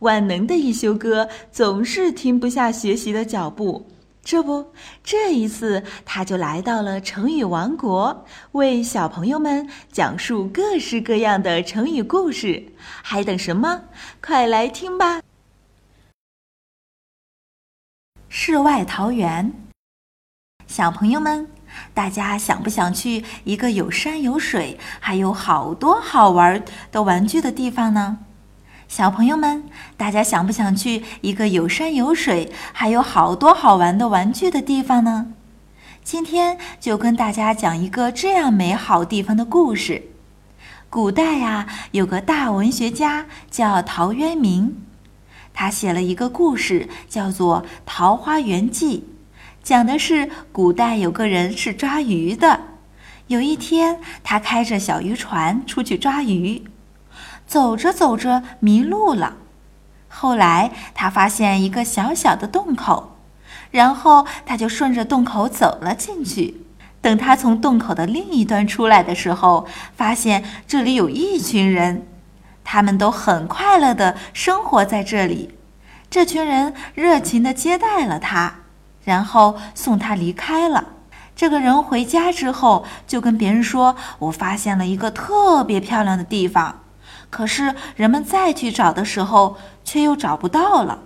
万能的一休哥总是停不下学习的脚步。这不，这一次他就来到了成语王国，为小朋友们讲述各式各样的成语故事。还等什么？快来听吧！世外桃源，小朋友们，大家想不想去一个有山有水，还有好多好玩的玩具的地方呢？小朋友们，大家想不想去一个有山有水，还有好多好玩的玩具的地方呢？今天就跟大家讲一个这样美好地方的故事。古代呀，有个大文学家叫陶渊明，他写了一个故事，叫做《桃花源记》，讲的是古代有个人是抓鱼的。有一天，他开着小渔船出去抓鱼。走着走着迷路了，后来他发现一个小小的洞口，然后他就顺着洞口走了进去。等他从洞口的另一端出来的时候，发现这里有一群人，他们都很快乐的生活在这里。这群人热情的接待了他，然后送他离开了。这个人回家之后就跟别人说：“我发现了一个特别漂亮的地方。”可是人们再去找的时候，却又找不到了。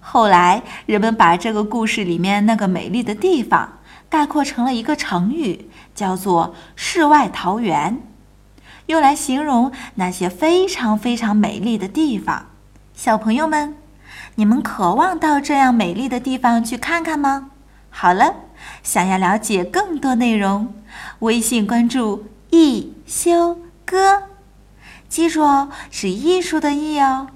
后来人们把这个故事里面那个美丽的地方概括成了一个成语，叫做“世外桃源”，用来形容那些非常非常美丽的地方。小朋友们，你们渴望到这样美丽的地方去看看吗？好了，想要了解更多内容，微信关注“一休哥”。记住哦，是艺术的艺哦。